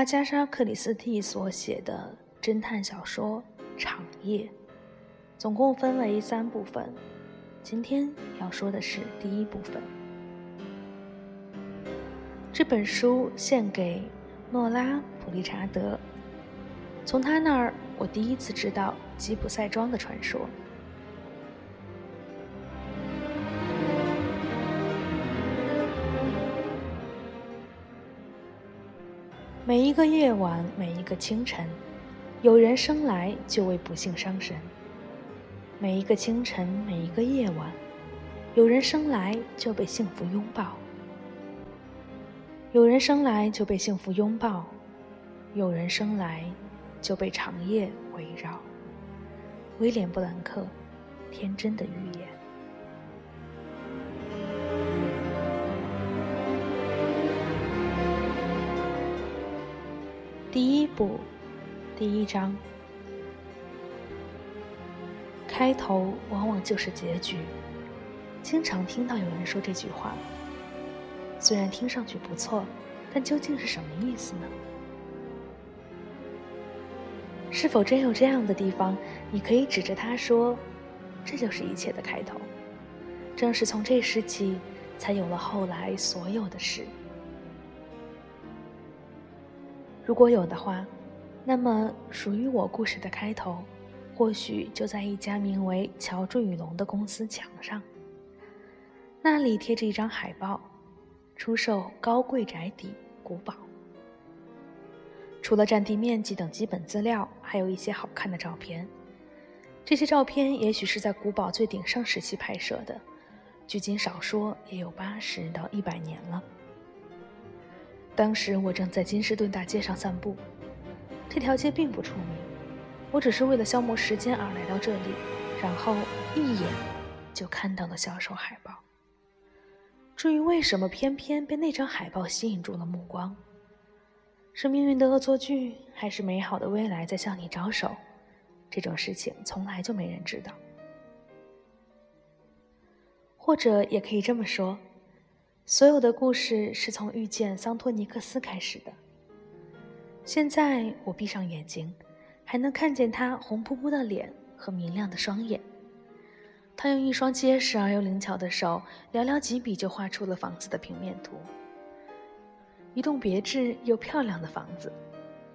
阿加莎·克里斯蒂所写的侦探小说《长夜》，总共分为三部分。今天要说的是第一部分。这本书献给诺拉·普利查德。从他那儿，我第一次知道吉普赛庄的传说。一个夜晚，每一个清晨，有人生来就为不幸伤神。每一个清晨，每一个夜晚，有人生来就被幸福拥抱。有人生来就被幸福拥抱，有人生来就被长夜围绕。威廉·布兰克，《天真的预言》。第一部，第一章。开头往往就是结局，经常听到有人说这句话。虽然听上去不错，但究竟是什么意思呢？是否真有这样的地方，你可以指着它说：“这就是一切的开头。”正是从这时起，才有了后来所有的事。如果有的话，那么属于我故事的开头。或许就在一家名为“乔治与龙”的公司墙上，那里贴着一张海报，出售高贵宅邸古堡。除了占地面积等基本资料，还有一些好看的照片。这些照片也许是在古堡最鼎盛时期拍摄的，距今少说也有八十到一百年了。当时我正在金士顿大街上散步，这条街并不出名。我只是为了消磨时间而来到这里，然后一眼就看到了销售海报。至于为什么偏偏被那张海报吸引住了目光，是命运的恶作剧，还是美好的未来在向你招手？这种事情从来就没人知道。或者也可以这么说，所有的故事是从遇见桑托尼克斯开始的。现在我闭上眼睛。还能看见他红扑扑的脸和明亮的双眼。他用一双结实而又灵巧的手，寥寥几笔就画出了房子的平面图。一栋别致又漂亮的房子，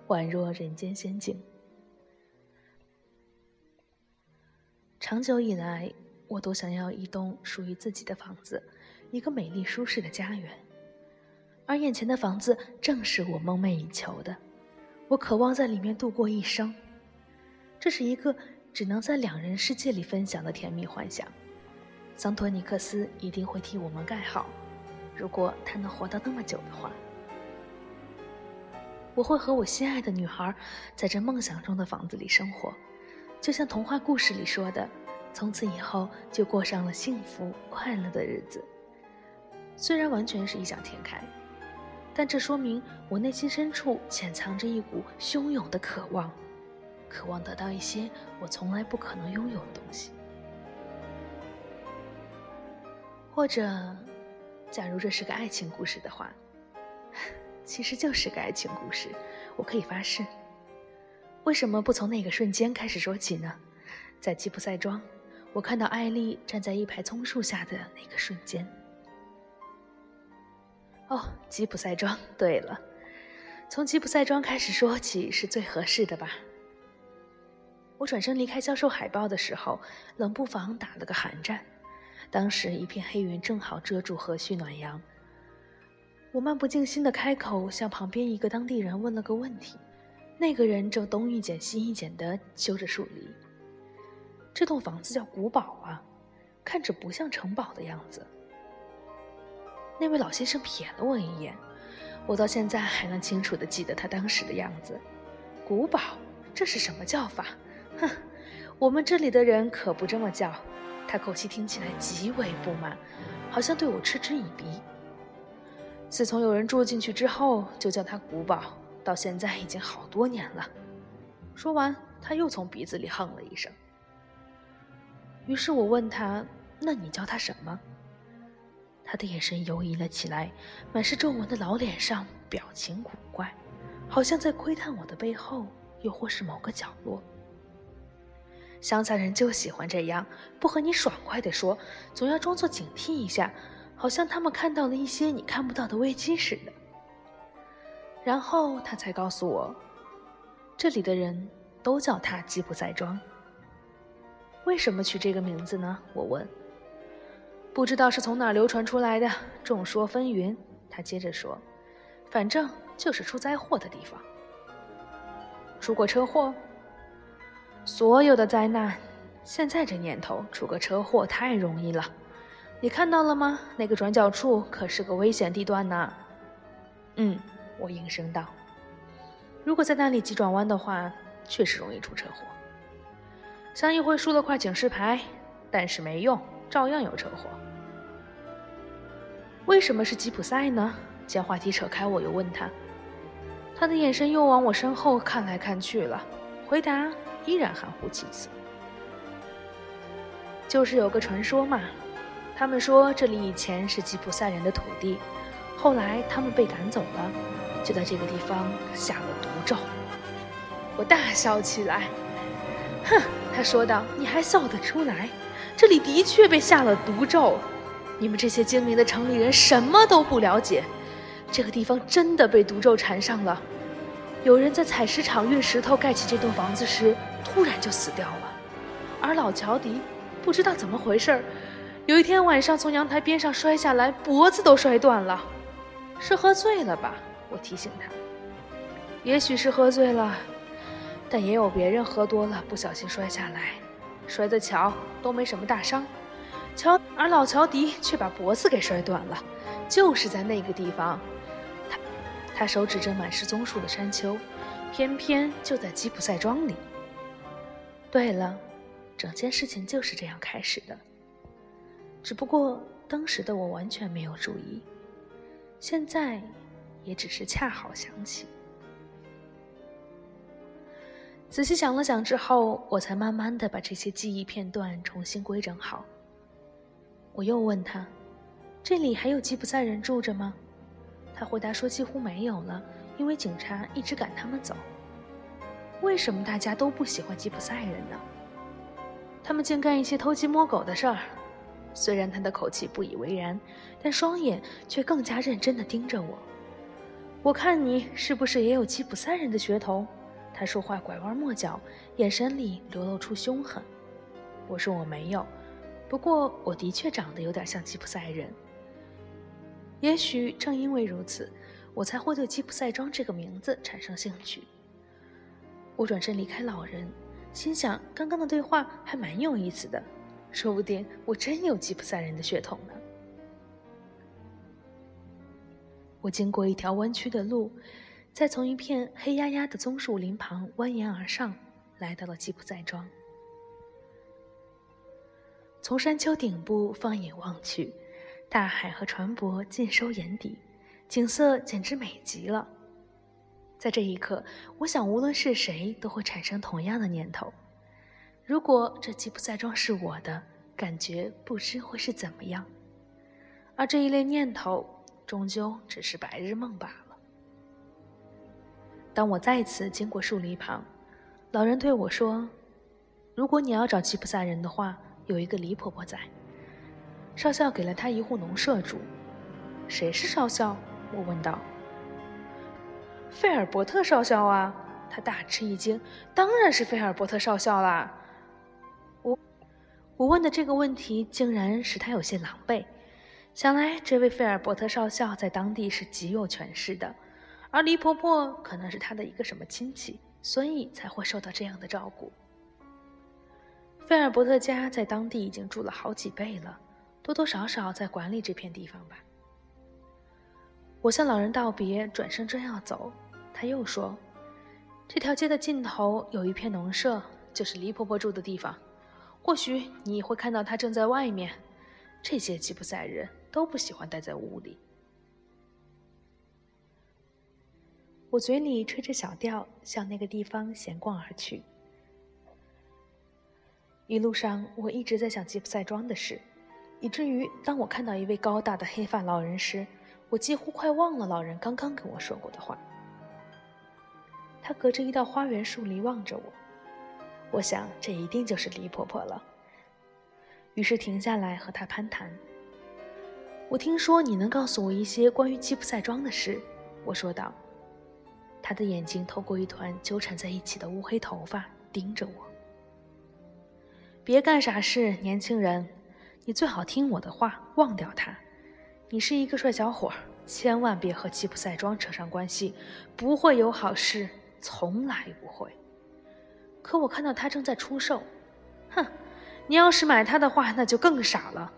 宛若人间仙境。长久以来，我都想要一栋属于自己的房子，一个美丽舒适的家园。而眼前的房子正是我梦寐以求的。我渴望在里面度过一生。这是一个只能在两人世界里分享的甜蜜幻想。桑托尼克斯一定会替我们盖好，如果他能活到那么久的话。我会和我心爱的女孩在这梦想中的房子里生活，就像童话故事里说的，从此以后就过上了幸福快乐的日子。虽然完全是异想天开，但这说明我内心深处潜藏着一股汹涌的渴望。渴望得到一些我从来不可能拥有的东西，或者，假如这是个爱情故事的话，其实就是个爱情故事。我可以发誓。为什么不从那个瞬间开始说起呢？在吉普赛庄，我看到艾丽站在一排松树下的那个瞬间。哦，吉普赛庄。对了，从吉普赛庄开始说起是最合适的吧。我转身离开销售海报的时候，冷不防打了个寒战。当时一片黑云正好遮住和煦暖阳。我漫不经心的开口向旁边一个当地人问了个问题，那个人正东一剪西一剪地修着树篱。这栋房子叫古堡啊，看着不像城堡的样子。那位老先生瞥了我一眼，我到现在还能清楚地记得他当时的样子。古堡，这是什么叫法？哼，我们这里的人可不这么叫。他口气听起来极为不满，好像对我嗤之以鼻。自从有人住进去之后，就叫他古堡，到现在已经好多年了。说完，他又从鼻子里哼了一声。于是我问他：“那你叫他什么？”他的眼神游移了起来，满是皱纹的老脸上表情古怪，好像在窥探我的背后，又或是某个角落。乡下人就喜欢这样，不和你爽快地说，总要装作警惕一下，好像他们看到了一些你看不到的危机似的。然后他才告诉我，这里的人都叫他吉普赛庄。为什么取这个名字呢？我问。不知道是从哪流传出来的，众说纷纭。他接着说：“反正就是出灾祸的地方，出过车祸。所有的灾难，现在这年头出个车祸太容易了。你看到了吗？那个转角处可是个危险地段呢。”嗯，我应声道：“如果在那里急转弯的话，确实容易出车祸。像一回输了块警示牌，但是没用，照样有车祸。”为什么是吉普赛呢？将话题扯开，我又问他，他的眼神又往我身后看来看去了，回答依然含糊其辞。就是有个传说嘛，他们说这里以前是吉普赛人的土地，后来他们被赶走了，就在这个地方下了毒咒。我大笑起来，哼，他说道：“你还笑得出来？这里的确被下了毒咒。”你们这些精明的城里人什么都不了解，这个地方真的被毒咒缠上了。有人在采石场运石头盖起这栋房子时，突然就死掉了。而老乔迪不知道怎么回事儿有一天晚上从阳台边上摔下来，脖子都摔断了。是喝醉了吧？我提醒他。也许是喝醉了，但也有别人喝多了不小心摔下来，摔得巧，都没什么大伤。乔，而老乔迪却把脖子给摔断了，就是在那个地方。他，他手指着满是棕树的山丘，偏偏就在吉普赛庄里。对了，整件事情就是这样开始的。只不过当时的我完全没有注意，现在也只是恰好想起。仔细想了想之后，我才慢慢的把这些记忆片段重新规整好。我又问他：“这里还有吉普赛人住着吗？”他回答说：“几乎没有了，因为警察一直赶他们走。”为什么大家都不喜欢吉普赛人呢？他们竟干一些偷鸡摸狗的事儿。虽然他的口气不以为然，但双眼却更加认真地盯着我。我看你是不是也有吉普赛人的血统？他说话拐弯抹角，眼神里流露出凶狠。我说我没有。不过，我的确长得有点像吉普赛人。也许正因为如此，我才会对吉普赛庄这个名字产生兴趣。我转身离开老人，心想刚刚的对话还蛮有意思的，说不定我真有吉普赛人的血统呢。我经过一条弯曲的路，再从一片黑压压的棕树林旁蜿蜒而上，来到了吉普赛庄。从山丘顶部放眼望去，大海和船舶尽收眼底，景色简直美极了。在这一刻，我想，无论是谁都会产生同样的念头：如果这吉普赛庄是我的，感觉不知会是怎么样。而这一类念头，终究只是白日梦罢了。当我再次经过树篱旁，老人对我说：“如果你要找吉普赛人的话。”有一个黎婆婆在，少校给了她一户农舍住。谁是少校？我问道。费尔伯特少校啊！他大吃一惊。当然是费尔伯特少校啦！我我问的这个问题竟然使他有些狼狈。想来这位费尔伯特少校在当地是极有权势的，而黎婆婆可能是他的一个什么亲戚，所以才会受到这样的照顾。菲尔伯特家在当地已经住了好几辈了，多多少少在管理这片地方吧。我向老人道别，转身正要走，他又说：“这条街的尽头有一片农舍，就是黎婆婆住的地方。或许你会看到她正在外面。这些吉普赛人都不喜欢待在屋里。”我嘴里吹着小调，向那个地方闲逛而去。一路上，我一直在想吉普赛庄的事，以至于当我看到一位高大的黑发老人时，我几乎快忘了老人刚刚跟我说过的话。他隔着一道花园树篱望着我。我想，这一定就是李婆婆了。于是停下来和她攀谈。我听说你能告诉我一些关于吉普赛庄的事，我说道。他的眼睛透过一团纠缠在一起的乌黑头发盯着我。别干傻事，年轻人，你最好听我的话，忘掉他。你是一个帅小伙，千万别和吉普赛庄扯上关系，不会有好事，从来不会。可我看到他正在出售，哼，你要是买他的话，那就更傻了。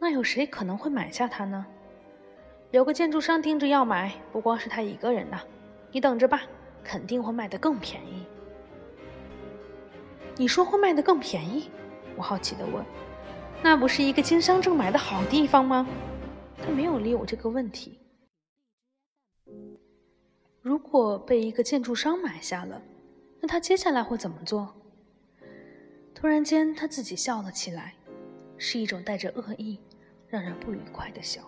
那有谁可能会买下它呢？有个建筑商盯着要买，不光是他一个人呢。你等着吧，肯定会卖得更便宜。你说会卖得更便宜？我好奇地问。那不是一个经商正买的好地方吗？他没有理我这个问题。如果被一个建筑商买下了，那他接下来会怎么做？突然间，他自己笑了起来，是一种带着恶意、让人不愉快的笑。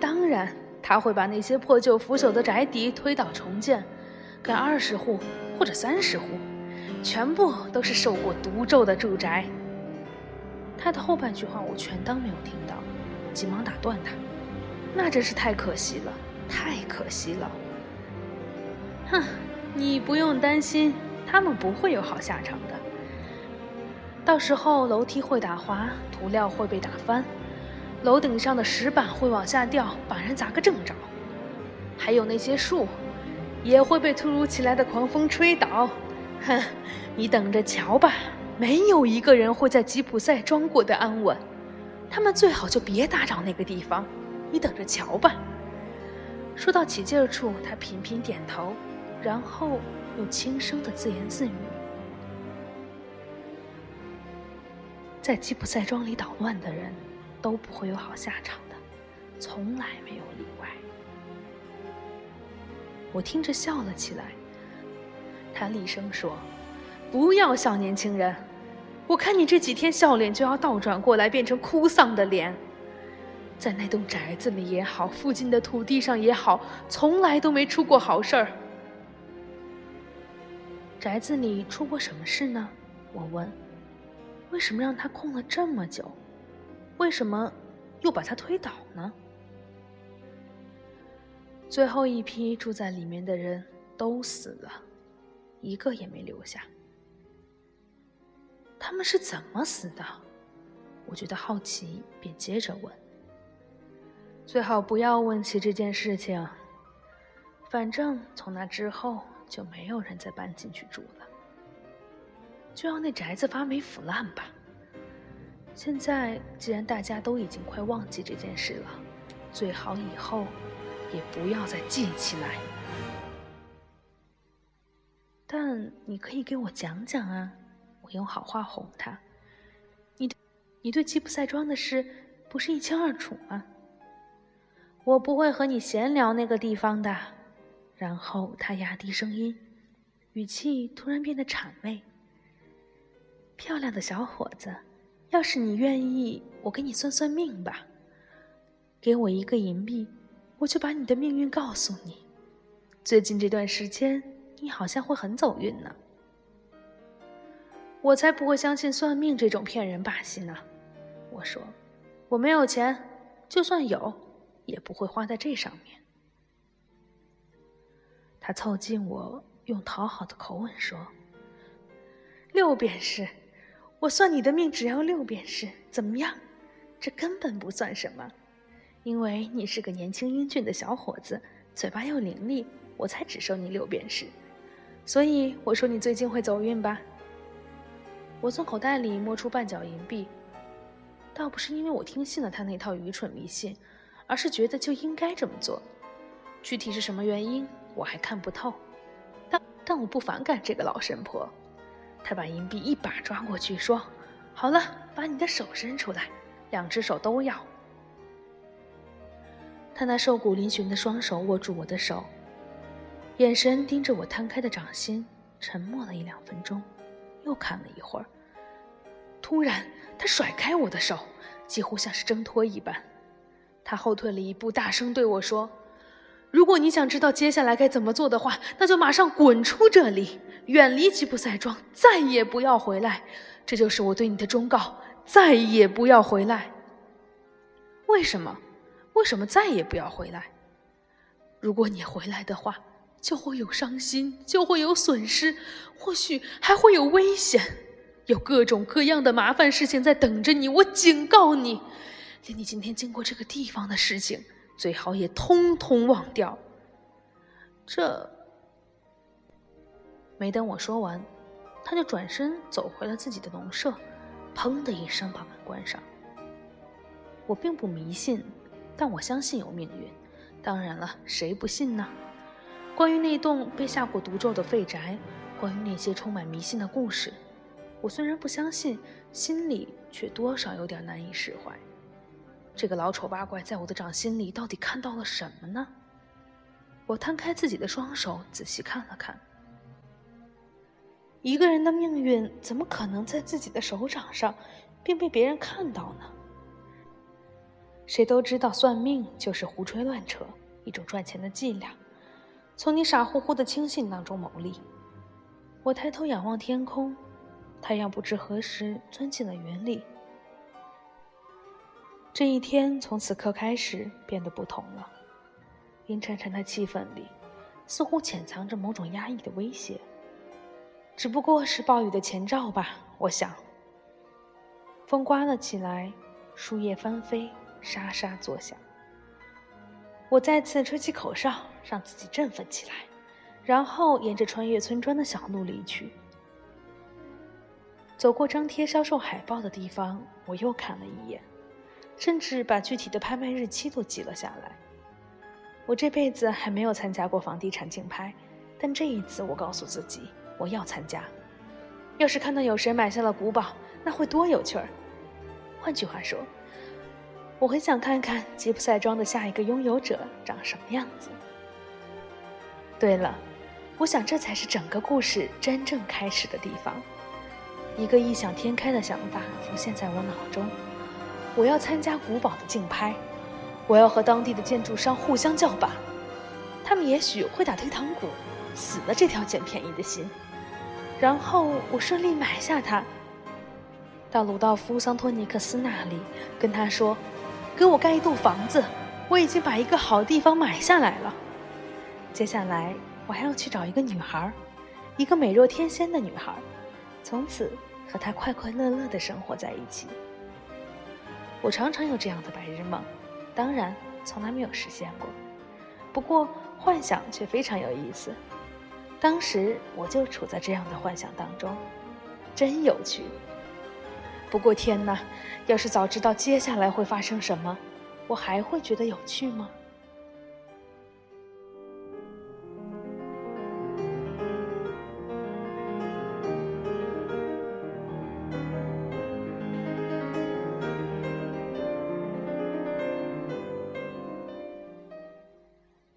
当然，他会把那些破旧腐朽的宅邸推倒重建，盖二十户或者三十户，全部都是受过毒咒的住宅。他的后半句话我全当没有听到，急忙打断他：“那真是太可惜了，太可惜了。”哼，你不用担心，他们不会有好下场的。到时候楼梯会打滑，涂料会被打翻。楼顶上的石板会往下掉，把人砸个正着。还有那些树，也会被突如其来的狂风吹倒。哼，你等着瞧吧，没有一个人会在吉普赛庄过得安稳。他们最好就别打扰那个地方，你等着瞧吧。说到起劲儿处，他频频点头，然后又轻声的自言自语：“在吉普赛庄里捣乱的人。”都不会有好下场的，从来没有例外。我听着笑了起来。他厉声说：“不要笑，年轻人！我看你这几天笑脸就要倒转过来，变成哭丧的脸。在那栋宅子里也好，附近的土地上也好，从来都没出过好事儿。宅子里出过什么事呢？”我问。“为什么让他空了这么久？”为什么又把它推倒呢？最后一批住在里面的人都死了，一个也没留下。他们是怎么死的？我觉得好奇，便接着问。最好不要问起这件事情。反正从那之后就没有人再搬进去住了。就让那宅子发霉腐烂吧。现在既然大家都已经快忘记这件事了，最好以后也不要再记起来。但你可以给我讲讲啊，我用好话哄他。你对，你对吉普赛庄的事不是一清二楚吗？我不会和你闲聊那个地方的。然后他压低声音，语气突然变得谄媚。漂亮的小伙子。要是你愿意，我给你算算命吧。给我一个银币，我就把你的命运告诉你。最近这段时间，你好像会很走运呢。我才不会相信算命这种骗人把戏呢。我说，我没有钱，就算有，也不会花在这上面。他凑近我，用讨好的口吻说：“六便士。”我算你的命只要六便士，怎么样？这根本不算什么，因为你是个年轻英俊的小伙子，嘴巴又伶俐，我才只收你六便士。所以我说你最近会走运吧。我从口袋里摸出半角银币，倒不是因为我听信了他那套愚蠢迷信，而是觉得就应该这么做。具体是什么原因，我还看不透，但但我不反感这个老神婆。他把银币一把抓过去，说：“好了，把你的手伸出来，两只手都要。”他那瘦骨嶙峋的双手握住我的手，眼神盯着我摊开的掌心，沉默了一两分钟，又看了一会儿。突然，他甩开我的手，几乎像是挣脱一般。他后退了一步，大声对我说：“如果你想知道接下来该怎么做的话，那就马上滚出这里，远离吉普赛庄，再也不要回来。这就是我对你的忠告，再也不要回来。为什么？为什么再也不要回来？如果你回来的话，就会有伤心，就会有损失，或许还会有危险，有各种各样的麻烦事情在等着你。我警告你，连你今天经过这个地方的事情。最好也通通忘掉。这没等我说完，他就转身走回了自己的农舍，砰的一声把门关上。我并不迷信，但我相信有命运。当然了，谁不信呢？关于那栋被下过毒咒的废宅，关于那些充满迷信的故事，我虽然不相信，心里却多少有点难以释怀。这个老丑八怪在我的掌心里到底看到了什么呢？我摊开自己的双手，仔细看了看。一个人的命运怎么可能在自己的手掌上，并被别人看到呢？谁都知道，算命就是胡吹乱扯，一种赚钱的伎俩，从你傻乎乎的轻信当中牟利。我抬头仰望天空，太阳不知何时钻进了云里。这一天从此刻开始变得不同了，阴沉沉的气氛里，似乎潜藏着某种压抑的威胁。只不过是暴雨的前兆吧，我想。风刮了起来，树叶翻飞，沙沙作响。我再次吹起口哨，让自己振奋起来，然后沿着穿越村庄的小路离去。走过张贴销售海报的地方，我又看了一眼。甚至把具体的拍卖日期都记了下来。我这辈子还没有参加过房地产竞拍，但这一次我告诉自己，我要参加。要是看到有谁买下了古堡，那会多有趣儿！换句话说，我很想看看吉普赛庄的下一个拥有者长什么样子。对了，我想这才是整个故事真正开始的地方。一个异想天开的想法浮现在我脑中。我要参加古堡的竞拍，我要和当地的建筑商互相叫板，他们也许会打退堂鼓，死了这条捡便宜的心。然后我顺利买下它，到鲁道夫·桑托尼克斯那里，跟他说：“给我盖一栋房子，我已经把一个好地方买下来了。”接下来我还要去找一个女孩，一个美若天仙的女孩，从此和她快快乐乐的生活在一起。我常常有这样的白日梦，当然从来没有实现过。不过幻想却非常有意思。当时我就处在这样的幻想当中，真有趣。不过天哪，要是早知道接下来会发生什么，我还会觉得有趣吗？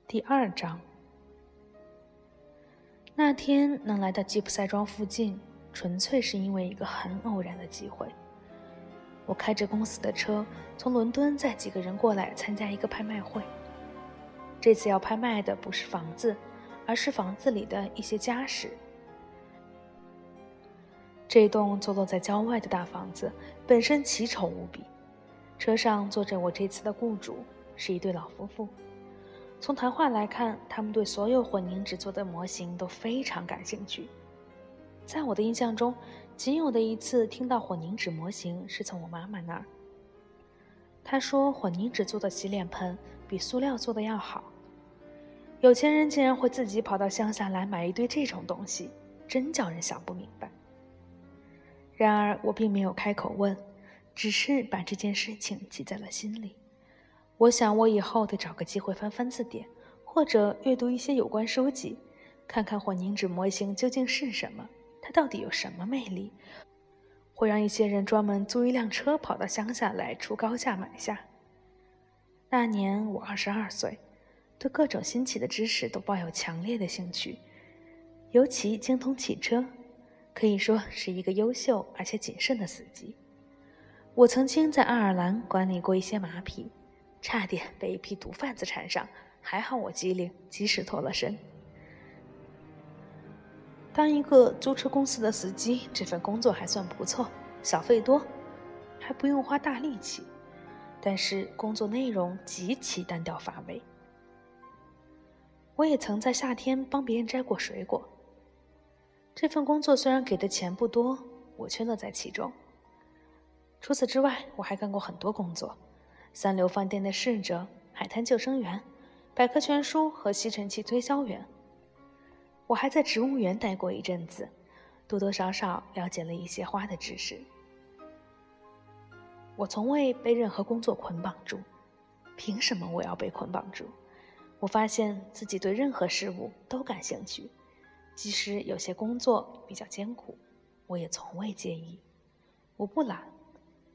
第二章。那天能来到吉普赛庄附近，纯粹是因为一个很偶然的机会。我开着公司的车从伦敦载几个人过来参加一个拍卖会。这次要拍卖的不是房子，而是房子里的一些家什。这栋坐落在郊外的大房子本身奇丑无比。车上坐着我这次的雇主，是一对老夫妇。从谈话来看，他们对所有混凝纸做的模型都非常感兴趣。在我的印象中，仅有的一次听到混凝纸模型是从我妈妈那儿。她说，混凝纸做的洗脸盆比塑料做的要好。有钱人竟然会自己跑到乡下来买一堆这种东西，真叫人想不明白。然而，我并没有开口问，只是把这件事情记在了心里。我想，我以后得找个机会翻翻字典，或者阅读一些有关书籍，看看混凝土模型究竟是什么，到底有什么魅力，会让一些人专门租一辆车跑到乡下来出高价买下。那年我二十二岁，对各种新奇的知识都抱有强烈的兴趣，尤其精通汽车，可以说是一个优秀而且谨慎的司机。我曾经在爱尔兰管理过一些马匹。差点被一批毒贩子缠上，还好我机灵，及时脱了身。当一个租车公司的司机，这份工作还算不错，小费多，还不用花大力气，但是工作内容极其单调乏味。我也曾在夏天帮别人摘过水果。这份工作虽然给的钱不多，我却乐在其中。除此之外，我还干过很多工作：三流饭店的侍者、海滩救生员、百科全书和吸尘器推销员。我还在植物园待过一阵子，多多少少了解了一些花的知识。我从未被任何工作捆绑住，凭什么我要被捆绑住？我发现自己对任何事物都感兴趣，即使有些工作比较艰苦，我也从未介意。我不懒，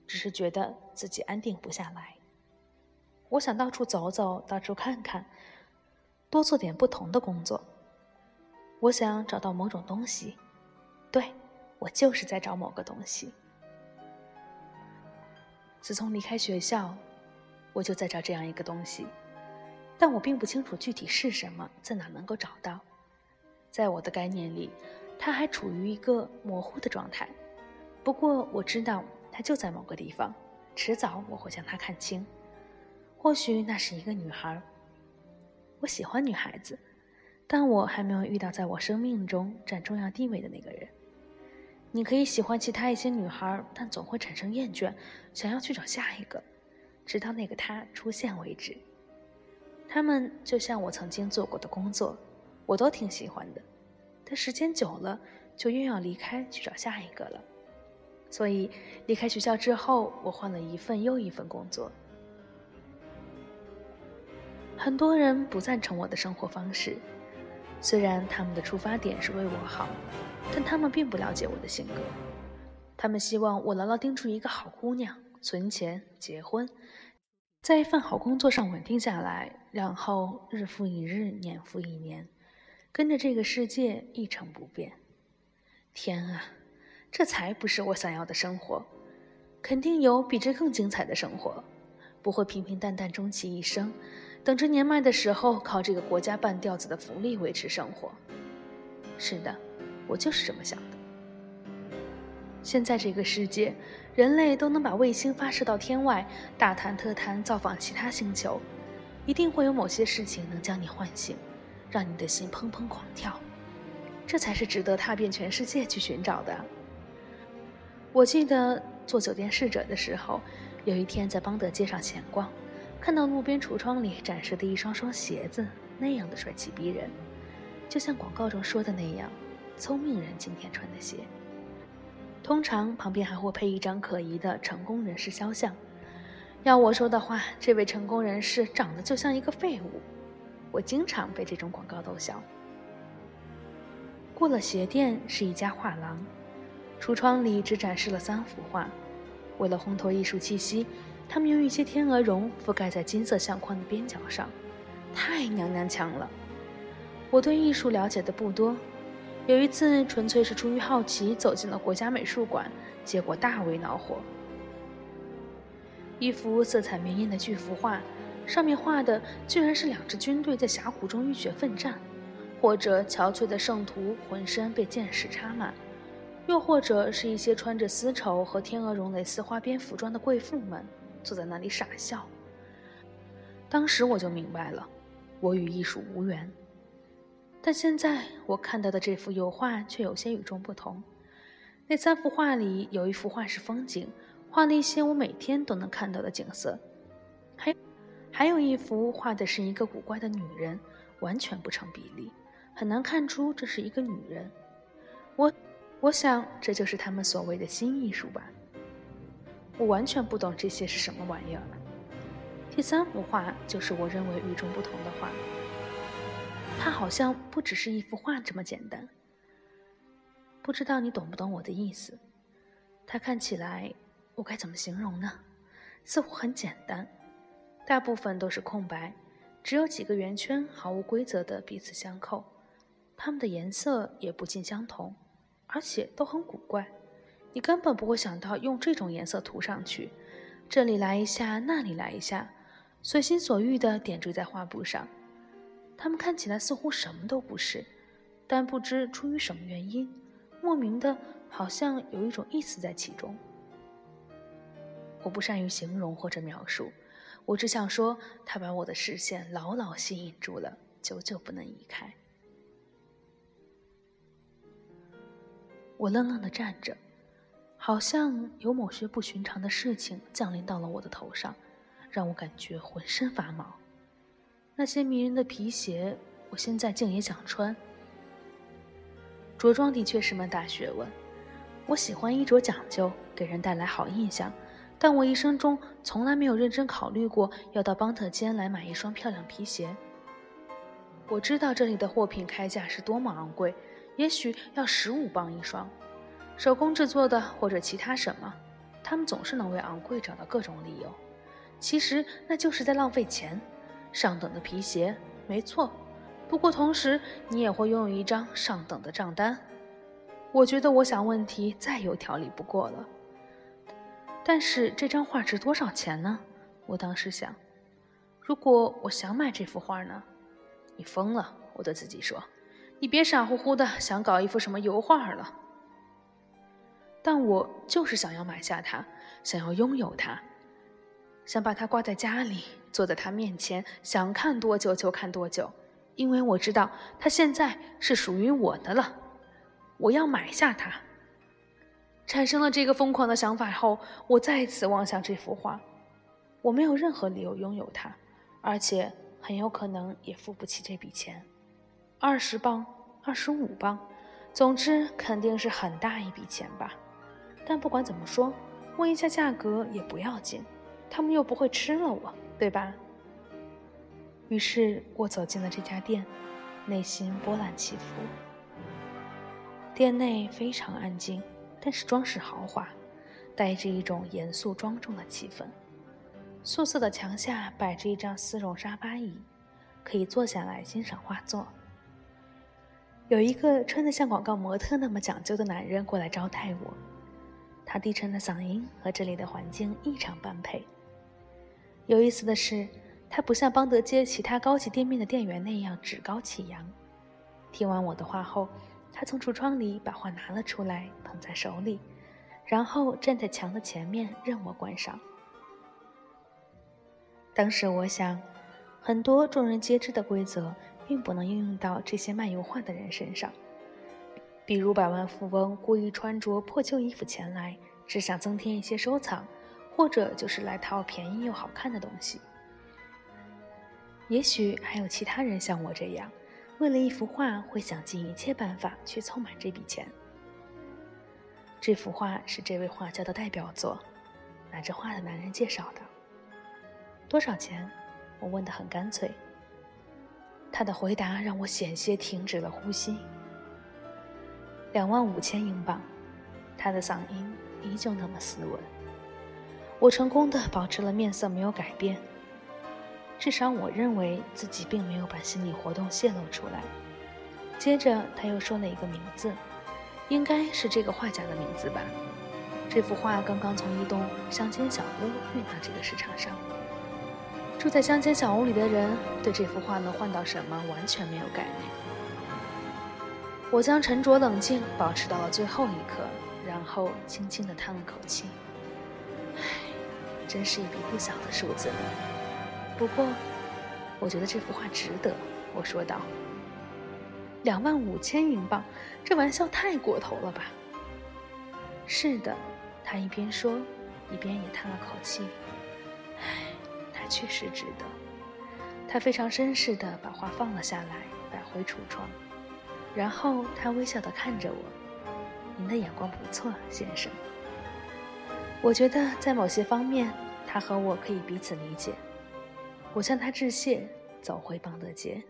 只是觉得自己安定不下来。我想到处走走，到处看看，多做点不同的工作。我想找到某种东西，对，我就是在找某个东西。自从离开学校，我就在找这样一个东西。但我并不清楚具体是什么，在哪能够找到。在我的概念里，它还处于一个模糊的状态。不过我知道它就在某个地方，迟早我会将它看清。或许那是一个女孩。我喜欢女孩子，但我还没有遇到在我生命中占重要地位的那个人。你可以喜欢其他一些女孩，但总会产生厌倦，想要去找下一个，直到那个她出现为止。他们就像我曾经做过的工作，我都挺喜欢的，但时间久了，就又要离开去找下一个了。所以离开学校之后，我换了一份又一份工作。很多人不赞成我的生活方式，虽然他们的出发点是为我好，但他们并不了解我的性格。他们希望我牢牢盯住一个好姑娘，存钱结婚。在一份好工作上稳定下来，然后日复一日，年复一年，跟着这个世界一成不变。天啊，这才不是我想要的生活！肯定有比这更精彩的生活，不会平平淡淡终其一生，等着年迈的时候靠这个国家半吊子的福利维持生活。是的，我就是这么想的。现在这个世界，人类都能把卫星发射到天外，大谈特谈造访其他星球，一定会有某些事情能将你唤醒，让你的心砰砰狂跳，这才是值得踏遍全世界去寻找的。我记得做酒店侍者的时候，有一天在邦德街上闲逛，看到路边橱窗里展示的一双双鞋子，那样的帅气逼人，就像广告中说的那样，聪明人今天穿的鞋。通常旁边还会配一张可疑的成功人士肖像。要我说的话，这位成功人士长得就像一个废物。我经常被这种广告逗笑。过了鞋店是一家画廊，橱窗里只展示了三幅画。为了烘托艺术气息，他们用一些天鹅绒覆盖在金色相框的边角上，太娘娘腔了。我对艺术了解的不多。有一次，纯粹是出于好奇，走进了国家美术馆，结果大为恼火。一幅色彩明艳的巨幅画，上面画的居然是两支军队在峡谷中浴血奋战，或者憔悴的圣徒浑身被箭矢插满，又或者是一些穿着丝绸和天鹅绒蕾丝花边服装的贵妇们坐在那里傻笑。当时我就明白了，我与艺术无缘。但现在我看到的这幅油画却有些与众不同。那三幅画里有一幅画是风景，画了一些我每天都能看到的景色；还还有一幅画的是一个古怪的女人，完全不成比例，很难看出这是一个女人。我我想这就是他们所谓的新艺术吧。我完全不懂这些是什么玩意儿。第三幅画就是我认为与众不同的画。它好像不只是一幅画这么简单。不知道你懂不懂我的意思？它看起来，我该怎么形容呢？似乎很简单，大部分都是空白，只有几个圆圈毫无规则的彼此相扣。它们的颜色也不尽相同，而且都很古怪。你根本不会想到用这种颜色涂上去，这里来一下，那里来一下，随心所欲地点缀在画布上。它们看起来似乎什么都不是，但不知出于什么原因，莫名的，好像有一种意思在其中。我不善于形容或者描述，我只想说，它把我的视线牢牢吸引住了，久久不能移开。我愣愣的站着，好像有某些不寻常的事情降临到了我的头上，让我感觉浑身发毛。那些迷人的皮鞋，我现在竟也想穿。着装的确是门大学问，我喜欢衣着讲究，给人带来好印象，但我一生中从来没有认真考虑过要到邦特间来买一双漂亮皮鞋。我知道这里的货品开价是多么昂贵。也许要十五磅一双，手工制作的或者其他什么，他们总是能为昂贵找到各种理由。其实那就是在浪费钱。上等的皮鞋，没错。不过同时你也会拥有一张上等的账单。我觉得我想问题再有条理不过了。但是这张画值多少钱呢？我当时想，如果我想买这幅画呢？你疯了！我对自己说。你别傻乎乎的想搞一幅什么油画了，但我就是想要买下它，想要拥有它，想把它挂在家里，坐在它面前，想看多久就看多久，因为我知道它现在是属于我的了。我要买下它。产生了这个疯狂的想法后，我再次望向这幅画。我没有任何理由拥有它，而且很有可能也付不起这笔钱。二十磅，二十五磅，总之肯定是很大一笔钱吧。但不管怎么说，问一下价格也不要紧，他们又不会吃了我，对吧？于是我走进了这家店，内心波澜起伏。店内非常安静，但是装饰豪华，带着一种严肃庄重的气氛。素色的墙下摆着一张丝绒沙发椅，可以坐下来欣赏画作。有一个穿得像广告模特那么讲究的男人过来招待我，他低沉的嗓音和这里的环境异常般配。有意思的是，他不像邦德街其他高级店面的店员那样趾高气扬。听完我的话后，他从橱窗里把画拿了出来，捧在手里，然后站在墙的前面任我观赏。当时我想，很多众人皆知的规则。并不能应用到这些卖油画的人身上，比如百万富翁故意穿着破旧衣服前来，只想增添一些收藏，或者就是来淘便宜又好看的东西。也许还有其他人像我这样，为了一幅画会想尽一切办法去凑满这笔钱。这幅画是这位画家的代表作，拿着画的男人介绍的。多少钱？我问得很干脆。他的回答让我险些停止了呼吸。两万五千英镑，他的嗓音依旧那么斯文。我成功的保持了面色没有改变，至少我认为自己并没有把心理活动泄露出来。接着他又说了一个名字，应该是这个画家的名字吧。这幅画刚刚从一栋乡间小屋运到这个市场上。住在乡间小屋里的人对这幅画能换到什么完全没有概念。我将沉着冷静保持到了最后一刻，然后轻轻地叹了口气：“唉，真是一笔不小的数字。不过，我觉得这幅画值得。”我说道。“两万五千英镑，这玩笑太过头了吧？”“是的。”他一边说，一边也叹了口气。确实值得。他非常绅士地把画放了下来，摆回橱窗，然后他微笑的看着我：“您的眼光不错，先生。我觉得在某些方面，他和我可以彼此理解。”我向他致谢，走回邦德街。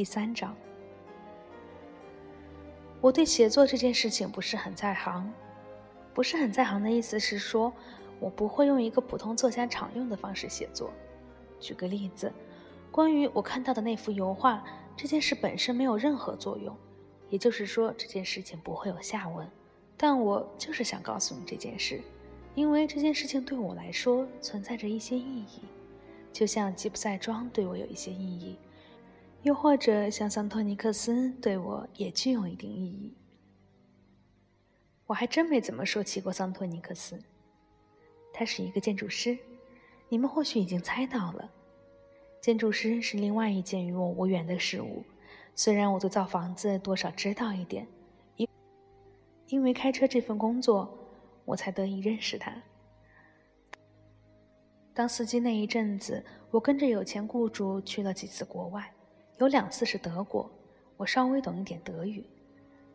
第三章，我对写作这件事情不是很在行。不是很在行的意思是说，我不会用一个普通作家常用的方式写作。举个例子，关于我看到的那幅油画，这件事本身没有任何作用，也就是说，这件事情不会有下文。但我就是想告诉你这件事，因为这件事情对我来说存在着一些意义，就像吉普赛庄对我有一些意义。又或者像桑托尼克斯对我也具有一定意义。我还真没怎么说起过桑托尼克斯，他是一个建筑师，你们或许已经猜到了。建筑师是另外一件与我无缘的事物，虽然我对造房子多少知道一点，因因为开车这份工作，我才得以认识他。当司机那一阵子，我跟着有钱雇主去了几次国外。有两次是德国，我稍微懂一点德语，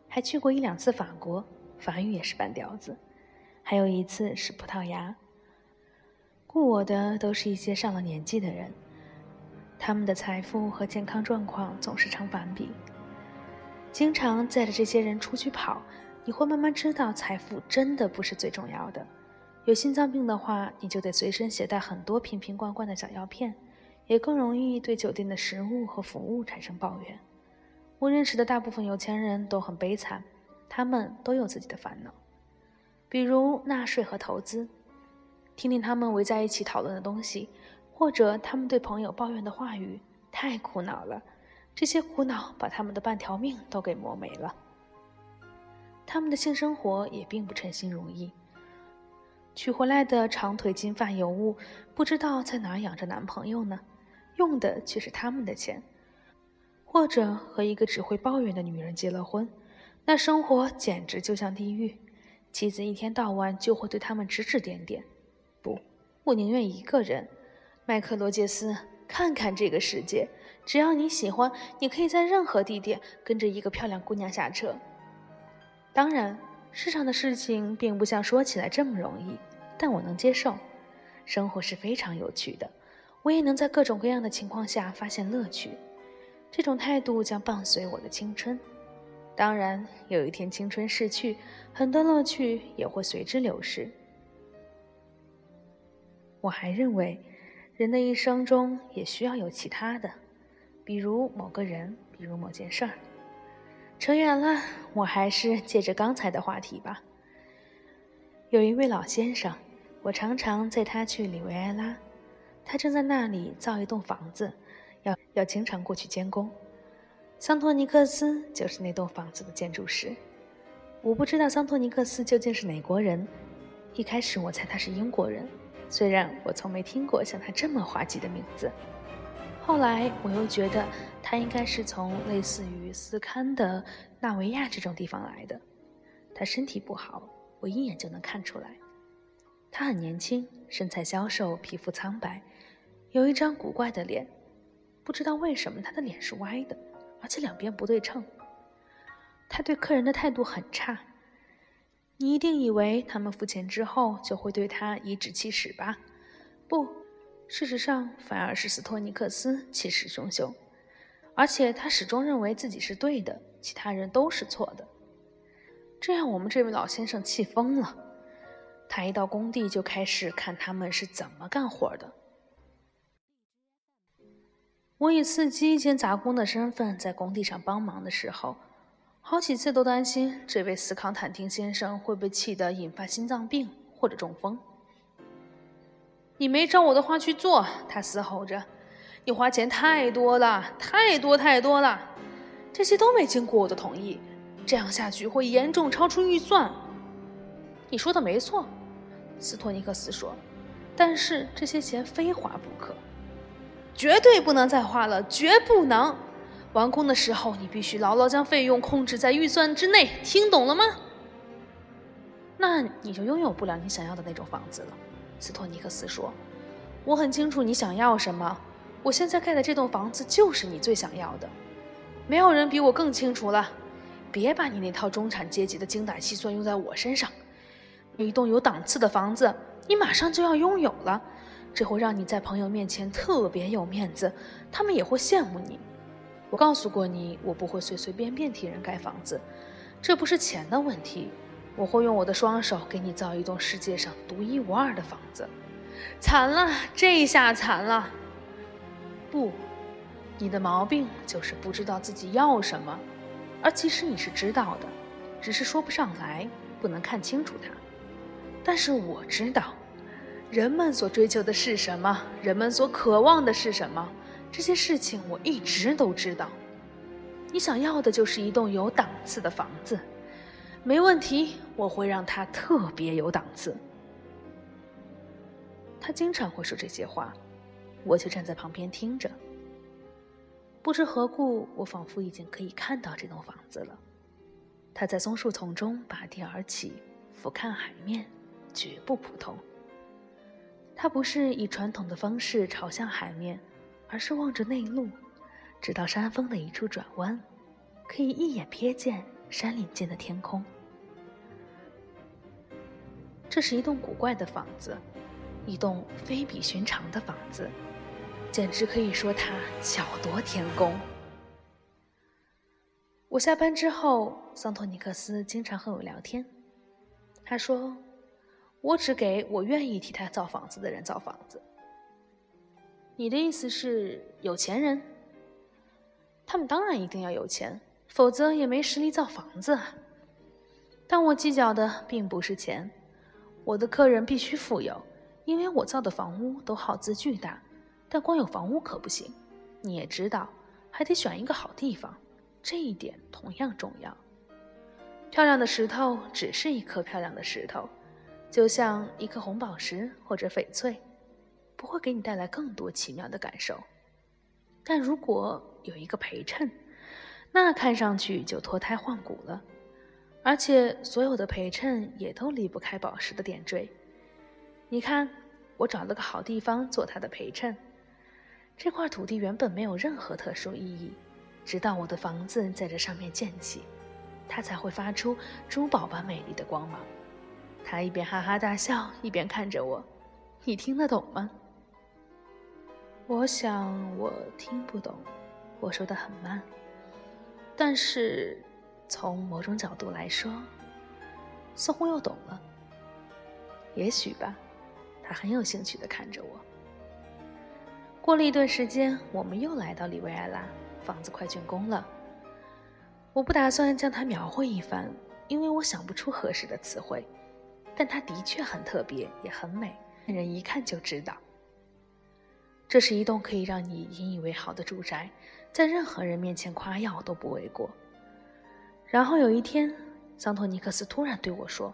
还去过一两次法国，法语也是半吊子。还有一次是葡萄牙。雇我的都是一些上了年纪的人，他们的财富和健康状况总是成反比。经常载着这些人出去跑，你会慢慢知道，财富真的不是最重要的。有心脏病的话，你就得随身携带很多瓶瓶罐罐的小药片。也更容易对酒店的食物和服务产生抱怨。我认识的大部分有钱人都很悲惨，他们都有自己的烦恼，比如纳税和投资。听听他们围在一起讨论的东西，或者他们对朋友抱怨的话语，太苦恼了。这些苦恼把他们的半条命都给磨没了。他们的性生活也并不称心如意。娶回来的长腿金发尤物，不知道在哪养着男朋友呢。用的却是他们的钱，或者和一个只会抱怨的女人结了婚，那生活简直就像地狱。妻子一天到晚就会对他们指指点点。不，我宁愿一个人。麦克罗杰斯，看看这个世界，只要你喜欢，你可以在任何地点跟着一个漂亮姑娘下车。当然，世上的事情并不像说起来这么容易，但我能接受。生活是非常有趣的。我也能在各种各样的情况下发现乐趣，这种态度将伴随我的青春。当然，有一天青春逝去，很多乐趣也会随之流失。我还认为，人的一生中也需要有其他的，比如某个人，比如某件事儿。扯远了，我还是借着刚才的话题吧。有一位老先生，我常常载他去里维埃拉。他正在那里造一栋房子，要要经常过去监工。桑托尼克斯就是那栋房子的建筑师。我不知道桑托尼克斯究竟是哪国人，一开始我猜他是英国人，虽然我从没听过像他这么滑稽的名字。后来我又觉得他应该是从类似于斯堪的纳维亚这种地方来的。他身体不好，我一眼就能看出来。他很年轻，身材消瘦，皮肤苍白。有一张古怪的脸，不知道为什么他的脸是歪的，而且两边不对称。他对客人的态度很差，你一定以为他们付钱之后就会对他颐指气使吧？不，事实上反而是斯托尼克斯气势汹汹，而且他始终认为自己是对的，其他人都是错的。这让我们这位老先生气疯了。他一到工地就开始看他们是怎么干活的。我以司机兼杂工的身份在工地上帮忙的时候，好几次都担心这位斯康坦丁先生会被气得引发心脏病或者中风。你没照我的话去做，他嘶吼着：“你花钱太多了，太多太多了，这些都没经过我的同意，这样下去会严重超出预算。”你说的没错，斯托尼克斯说：“但是这些钱非花不可。”绝对不能再花了，绝不能！完工的时候，你必须牢牢将费用控制在预算之内，听懂了吗？那你就拥有不了你想要的那种房子了，斯托尼克斯说。我很清楚你想要什么，我现在盖的这栋房子就是你最想要的。没有人比我更清楚了。别把你那套中产阶级的精打细算用在我身上。一栋有档次的房子，你马上就要拥有了。这会让你在朋友面前特别有面子，他们也会羡慕你。我告诉过你，我不会随随便便替人盖房子，这不是钱的问题。我会用我的双手给你造一栋世界上独一无二的房子。惨了，这一下惨了。不，你的毛病就是不知道自己要什么，而其实你是知道的，只是说不上来，不能看清楚它。但是我知道，人们所追求的是什么，人们所渴望的是什么。这些事情我一直都知道。你想要的就是一栋有档次的房子，没问题，我会让它特别有档次。他经常会说这些话，我就站在旁边听着。不知何故，我仿佛已经可以看到这栋房子了。它在松树丛中拔地而起，俯瞰海面，绝不普通。它不是以传统的方式朝向海面。而是望着内陆，直到山峰的一处转弯，可以一眼瞥见山岭间的天空。这是一栋古怪的房子，一栋非比寻常的房子，简直可以说它巧夺天工。我下班之后，桑托尼克斯经常和我聊天。他说：“我只给我愿意替他造房子的人造房子。”你的意思是有钱人？他们当然一定要有钱，否则也没实力造房子。但我计较的并不是钱，我的客人必须富有，因为我造的房屋都耗资巨大。但光有房屋可不行，你也知道，还得选一个好地方，这一点同样重要。漂亮的石头只是一颗漂亮的石头，就像一颗红宝石或者翡翠。不会给你带来更多奇妙的感受，但如果有一个陪衬，那看上去就脱胎换骨了。而且所有的陪衬也都离不开宝石的点缀。你看，我找了个好地方做它的陪衬。这块土地原本没有任何特殊意义，直到我的房子在这上面建起，它才会发出珠宝般美丽的光芒。他一边哈哈大笑，一边看着我。你听得懂吗？我想我听不懂，我说的很慢。但是从某种角度来说，似乎又懂了。也许吧。他很有兴趣的看着我。过了一段时间，我们又来到里维埃拉，房子快竣工了。我不打算将它描绘一番，因为我想不出合适的词汇。但它的确很特别，也很美，人一看就知道。这是一栋可以让你引以为豪的住宅，在任何人面前夸耀都不为过。然后有一天，桑托尼克斯突然对我说：“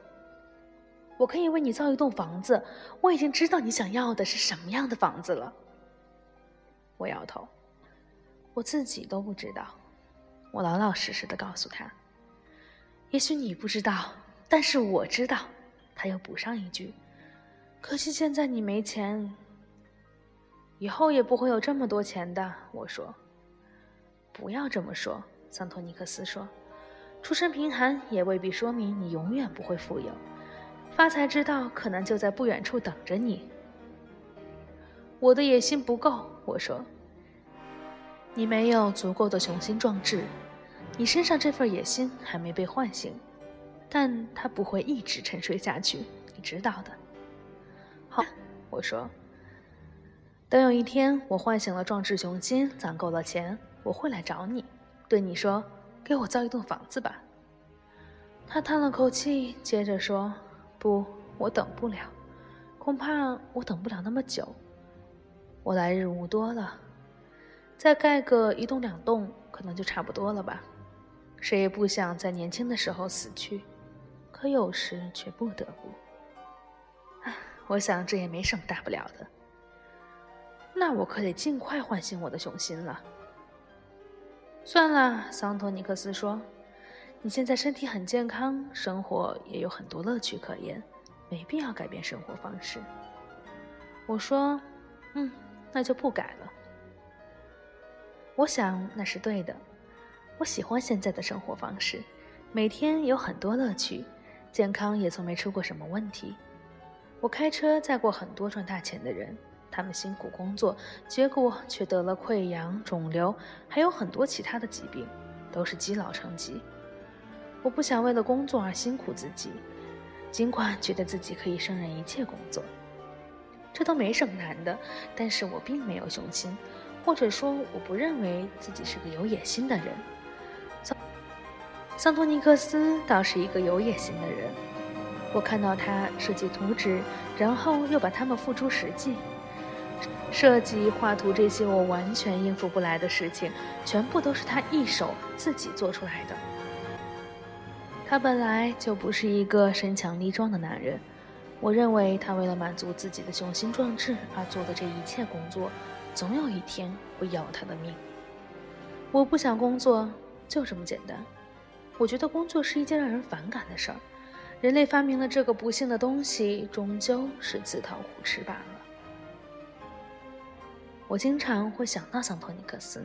我可以为你造一栋房子，我已经知道你想要的是什么样的房子了。”我摇头，我自己都不知道。我老老实实的告诉他：“也许你不知道，但是我知道。”他又补上一句：“可惜现在你没钱。”以后也不会有这么多钱的，我说。不要这么说，桑托尼克斯说。出身贫寒也未必说明你永远不会富有，发财之道可能就在不远处等着你。我的野心不够，我说。你没有足够的雄心壮志，你身上这份野心还没被唤醒，但他不会一直沉睡下去，你知道的。好，我说。等有一天我唤醒了壮志雄心，攒够了钱，我会来找你，对你说：“给我造一栋房子吧。”他叹了口气，接着说：“不，我等不了，恐怕我等不了那么久。我来日无多了，再盖个一栋两栋，可能就差不多了吧。谁也不想在年轻的时候死去，可有时却不得不。我想这也没什么大不了的。”那我可得尽快唤醒我的雄心了。算了，桑托尼克斯说：“你现在身体很健康，生活也有很多乐趣可言，没必要改变生活方式。”我说：“嗯，那就不改了。”我想那是对的。我喜欢现在的生活方式，每天有很多乐趣，健康也从没出过什么问题。我开车载过很多赚大钱的人。他们辛苦工作，结果却得了溃疡、肿瘤，还有很多其他的疾病，都是积劳成疾。我不想为了工作而辛苦自己，尽管觉得自己可以胜任一切工作，这都没什么难的。但是我并没有雄心，或者说我不认为自己是个有野心的人。桑托尼克斯倒是一个有野心的人。我看到他设计图纸，然后又把它们付诸实际。设计、画图这些我完全应付不来的事情，全部都是他一手自己做出来的。他本来就不是一个身强力壮的男人，我认为他为了满足自己的雄心壮志而做的这一切工作，总有一天会要他的命。我不想工作，就这么简单。我觉得工作是一件让人反感的事儿。人类发明了这个不幸的东西，终究是自讨苦吃罢了。我经常会想到桑托尼克斯，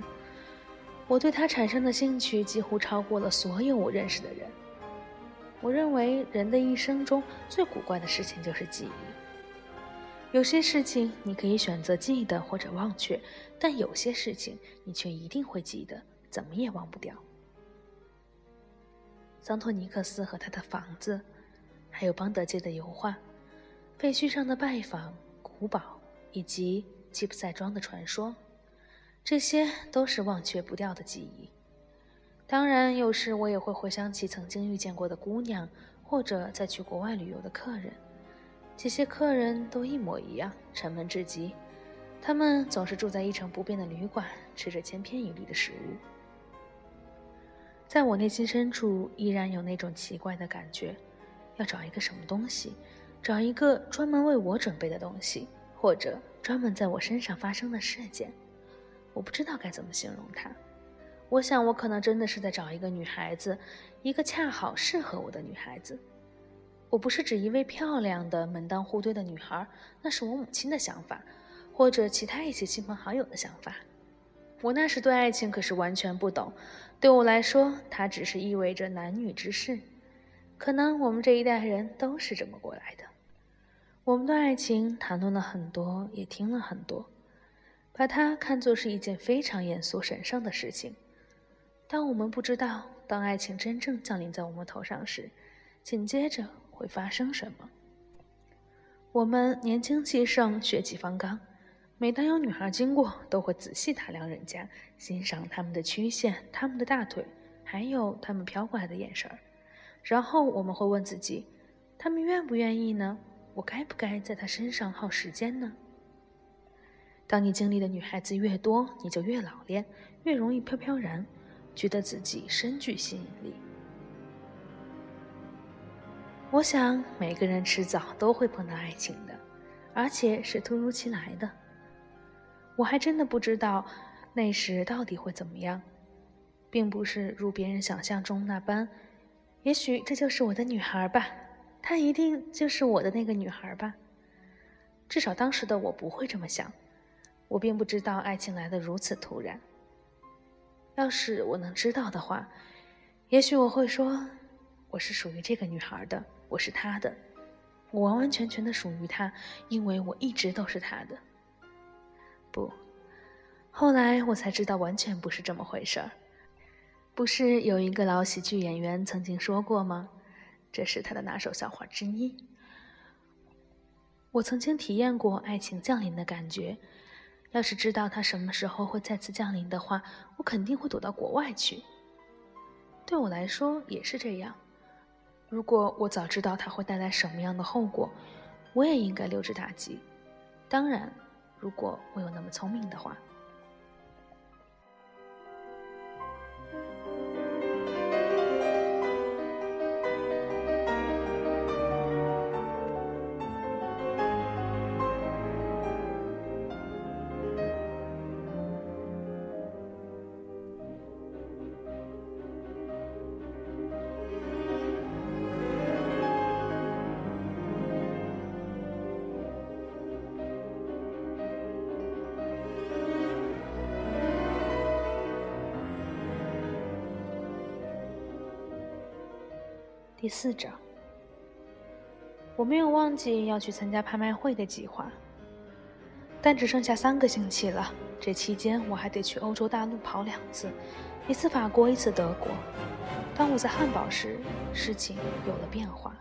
我对他产生的兴趣几乎超过了所有我认识的人。我认为人的一生中最古怪的事情就是记忆。有些事情你可以选择记得或者忘却，但有些事情你却一定会记得，怎么也忘不掉。桑托尼克斯和他的房子。还有邦德街的油画、废墟上的拜访、古堡，以及吉普赛庄的传说，这些都是忘却不掉的记忆。当然，有时我也会回想起曾经遇见过的姑娘，或者在去国外旅游的客人。这些客人都一模一样，沉闷至极。他们总是住在一成不变的旅馆，吃着千篇一律的食物。在我内心深处，依然有那种奇怪的感觉。要找一个什么东西，找一个专门为我准备的东西，或者专门在我身上发生的事件，我不知道该怎么形容它。我想，我可能真的是在找一个女孩子，一个恰好适合我的女孩子。我不是指一位漂亮的门当户对的女孩，那是我母亲的想法，或者其他一些亲朋好友的想法。我那时对爱情可是完全不懂，对我来说，它只是意味着男女之事。可能我们这一代人都是这么过来的。我们对爱情谈论了很多，也听了很多，把它看作是一件非常严肃神圣的事情。但我们不知道，当爱情真正降临在我们头上时，紧接着会发生什么。我们年轻气盛，血气方刚，每当有女孩经过，都会仔细打量人家，欣赏她们的曲线、她们的大腿，还有她们飘过来的眼神儿。然后我们会问自己：他们愿不愿意呢？我该不该在他身上耗时间呢？当你经历的女孩子越多，你就越老练，越容易飘飘然，觉得自己深具吸引力。我想每个人迟早都会碰到爱情的，而且是突如其来的。我还真的不知道那时到底会怎么样，并不是如别人想象中那般。也许这就是我的女孩吧，她一定就是我的那个女孩吧。至少当时的我不会这么想，我并不知道爱情来得如此突然。要是我能知道的话，也许我会说，我是属于这个女孩的，我是她的，我完完全全的属于她，因为我一直都是她的。后来我才知道，完全不是这么回事儿。不是有一个老喜剧演员曾经说过吗？这是他的拿手笑话之一。我曾经体验过爱情降临的感觉，要是知道它什么时候会再次降临的话，我肯定会躲到国外去。对我来说也是这样。如果我早知道它会带来什么样的后果，我也应该溜之大吉。当然，如果我有那么聪明的话。第四章，我没有忘记要去参加拍卖会的计划。但只剩下三个星期了，这期间我还得去欧洲大陆跑两次，一次法国，一次德国。当我在汉堡时，事情有了变化。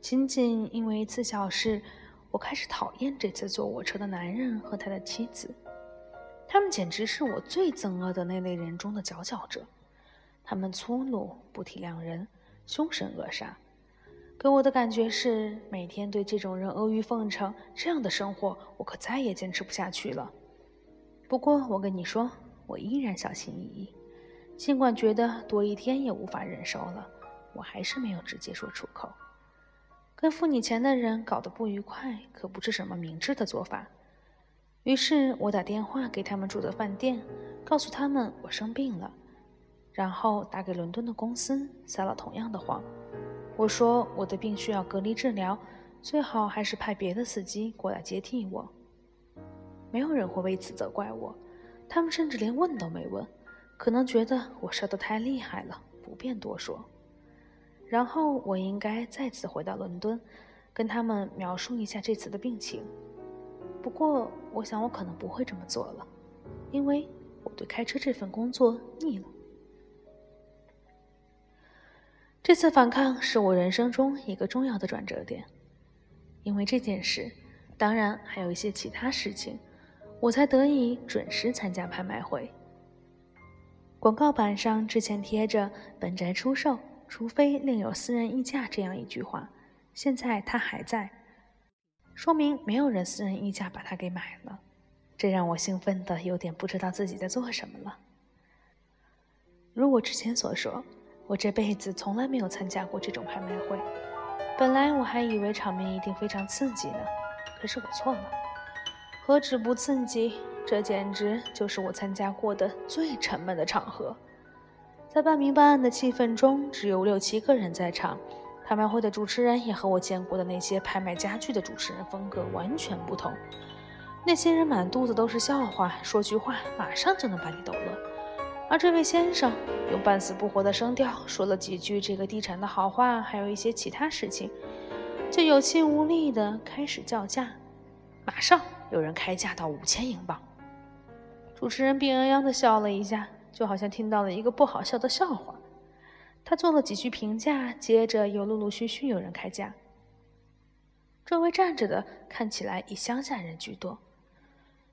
仅仅因为一次小事，我开始讨厌这次坐我车的男人和他的妻子。他们简直是我最憎恶的那类人中的佼佼者。他们粗鲁、不体谅人、凶神恶煞，给我的感觉是每天对这种人阿谀奉承。这样的生活，我可再也坚持不下去了。不过，我跟你说，我依然小心翼翼，尽管觉得多一天也无法忍受了，我还是没有直接说出口。跟付你钱的人搞得不愉快，可不是什么明智的做法。于是我打电话给他们住的饭店，告诉他们我生病了，然后打给伦敦的公司，撒了同样的谎。我说我的病需要隔离治疗，最好还是派别的司机过来接替我。没有人会为此责怪我，他们甚至连问都没问，可能觉得我烧得太厉害了，不便多说。然后我应该再次回到伦敦，跟他们描述一下这次的病情。不过，我想我可能不会这么做了，因为我对开车这份工作腻了。这次反抗是我人生中一个重要的转折点，因为这件事，当然还有一些其他事情，我才得以准时参加拍卖会。广告板上之前贴着“本宅出售”。除非另有私人溢价这样一句话，现在它还在，说明没有人私人溢价把它给买了，这让我兴奋的有点不知道自己在做什么了。如我之前所说，我这辈子从来没有参加过这种拍卖会，本来我还以为场面一定非常刺激呢，可是我错了，何止不刺激，这简直就是我参加过的最沉闷的场合。在半明半暗的气氛中，只有六七个人在场。拍卖会的主持人也和我见过的那些拍卖家具的主持人风格完全不同。那些人满肚子都是笑话，说句话马上就能把你逗乐。而这位先生用半死不活的声调说了几句这个地产的好话，还有一些其他事情，就有气无力地开始叫价。马上有人开价到五千英镑。主持人病殃殃地笑了一下。就好像听到了一个不好笑的笑话，他做了几句评价，接着又陆陆续续有人开价。周围站着的看起来以乡下人居多，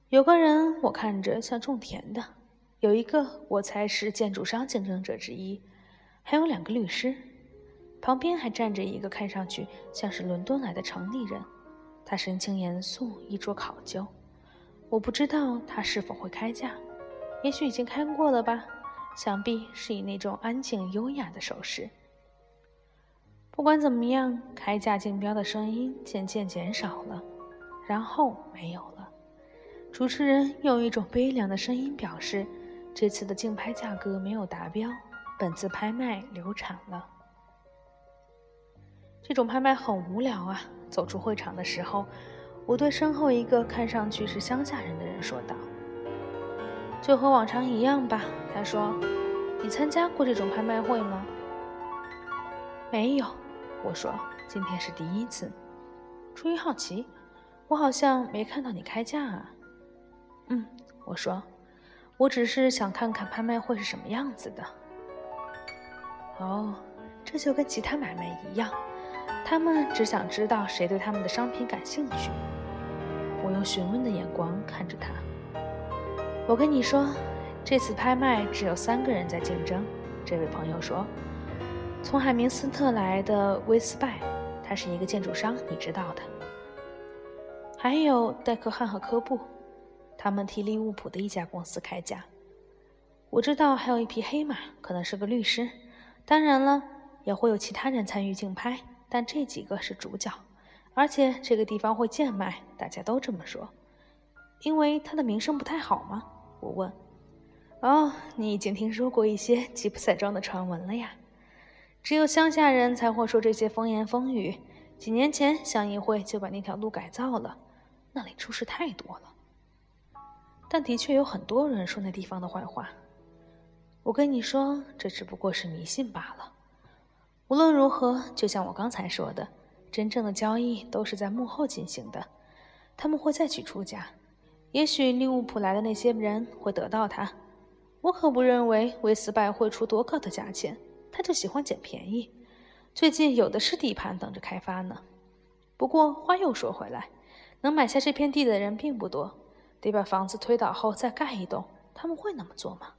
有个人我看着像种田的，有一个我猜是建筑商竞争者之一，还有两个律师，旁边还站着一个看上去像是伦敦来的城里人，他神情严肃，衣着考究，我不知道他是否会开价。也许已经开过了吧，想必是以那种安静优雅的手势。不管怎么样，开价竞标的声音渐渐减少了，然后没有了。主持人用一种悲凉的声音表示，这次的竞拍价格没有达标，本次拍卖流产了。这种拍卖很无聊啊！走出会场的时候，我对身后一个看上去是乡下人的人说道。就和往常一样吧，他说：“你参加过这种拍卖会吗？”没有，我说：“今天是第一次。”出于好奇，我好像没看到你开价啊。嗯，我说：“我只是想看看拍卖会是什么样子的。”哦，这就跟其他买卖一样，他们只想知道谁对他们的商品感兴趣。我用询问的眼光看着他。我跟你说，这次拍卖只有三个人在竞争。这位朋友说：“从海明斯特来的威斯拜，他是一个建筑商，你知道的。还有戴克汉和科布，他们替利物浦的一家公司开价。我知道还有一匹黑马，可能是个律师。当然了，也会有其他人参与竞拍，但这几个是主角。而且这个地方会贱卖，大家都这么说，因为他的名声不太好吗？”我问：“哦，你已经听说过一些吉普赛庄的传闻了呀？只有乡下人才会说这些风言风语。几年前，乡议会就把那条路改造了，那里出事太多了。但的确有很多人说那地方的坏话。我跟你说，这只不过是迷信罢了。无论如何，就像我刚才说的，真正的交易都是在幕后进行的。他们会再去出价，也许利物浦来的那些人会得到它。我可不认为威斯拜会出多高的价钱，他就喜欢捡便宜。最近有的是地盘等着开发呢。不过话又说回来，能买下这片地的人并不多，得把房子推倒后再盖一栋。他们会那么做吗？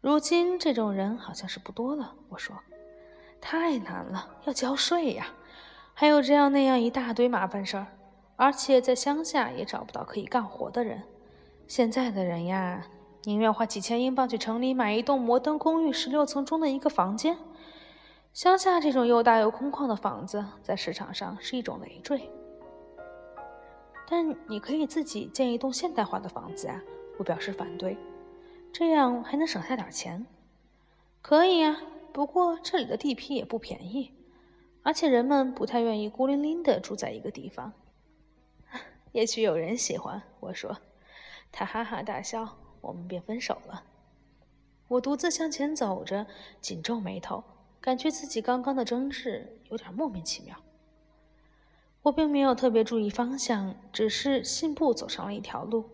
如今这种人好像是不多了。我说，太难了，要交税呀，还有这样那样一大堆麻烦事儿，而且在乡下也找不到可以干活的人。现在的人呀，宁愿花几千英镑去城里买一栋摩登公寓十六层中的一个房间。乡下这种又大又空旷的房子，在市场上是一种累赘。但你可以自己建一栋现代化的房子啊！我表示反对，这样还能省下点钱。可以呀，不过这里的地皮也不便宜，而且人们不太愿意孤零零的住在一个地方。也许有人喜欢，我说。他哈哈大笑，我们便分手了。我独自向前走着，紧皱眉头，感觉自己刚刚的争执有点莫名其妙。我并没有特别注意方向，只是信步走上了一条路。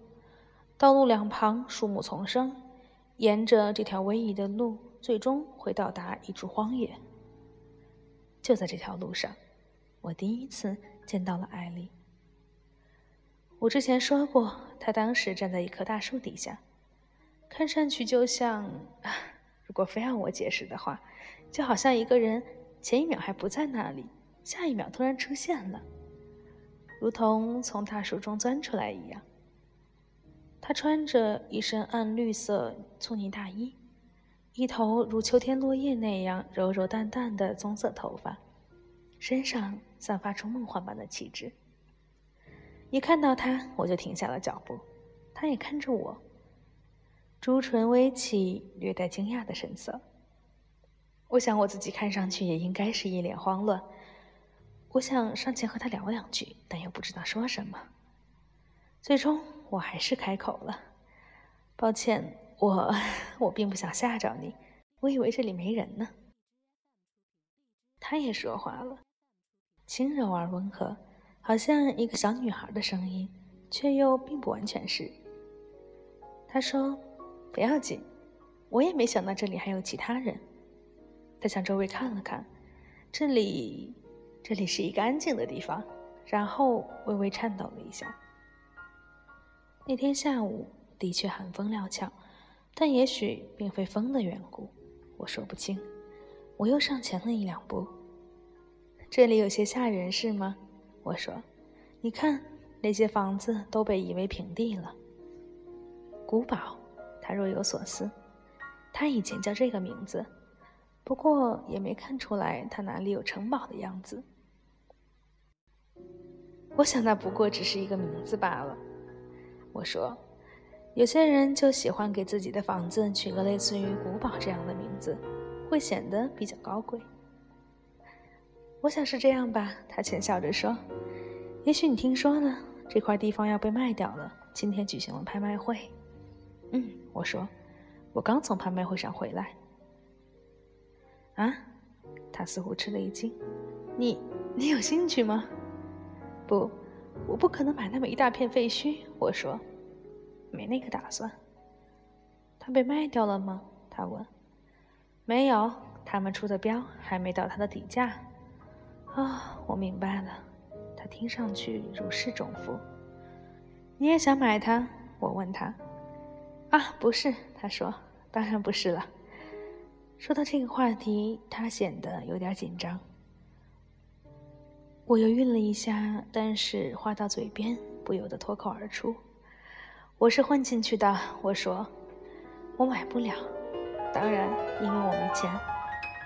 道路两旁树木丛生，沿着这条逶迤的路，最终会到达一处荒野。就在这条路上，我第一次见到了艾丽。我之前说过，他当时站在一棵大树底下，看上去就像…… 如果非要我解释的话，就好像一个人前一秒还不在那里，下一秒突然出现了。如同从大树中钻出来一样。他穿着一身暗绿色粗呢大衣，一头如秋天落叶那样柔柔淡淡的棕色头发，身上散发出梦幻般的气质。一看到他，我就停下了脚步。他也看着我，朱唇微起，略带惊讶的神色。我想我自己看上去也应该是一脸慌乱。我想上前和他聊两句，但又不知道说什么。最终，我还是开口了：“抱歉，我我并不想吓着你，我以为这里没人呢。”他也说话了，轻柔而温和，好像一个小女孩的声音，却又并不完全是。他说：“不要紧，我也没想到这里还有其他人。”他向周围看了看，这里。这里是一个安静的地方，然后微微颤抖了一下。那天下午的确寒风料峭，但也许并非风的缘故，我说不清。我又上前了一两步。这里有些吓人，是吗？我说：“你看，那些房子都被夷为平地了。”古堡，他若有所思。他以前叫这个名字，不过也没看出来他哪里有城堡的样子。我想那不过只是一个名字罢了。我说，有些人就喜欢给自己的房子取个类似于古堡这样的名字，会显得比较高贵。我想是这样吧，他浅笑着说。也许你听说了，这块地方要被卖掉了，今天举行了拍卖会。嗯，我说，我刚从拍卖会上回来。啊？他似乎吃了一惊。你，你有兴趣吗？不，我不可能买那么一大片废墟。我说，没那个打算。它被卖掉了吗？他问。没有，他们出的标还没到它的底价。啊，我明白了。听上去如释重负。你也想买它？我问他。啊，不是，他说，当然不是了。说到这个话题，他显得有点紧张。我犹豫了一下，但是话到嘴边，不由得脱口而出：“我是混进去的。”我说：“我买不了，当然，因为我没钱。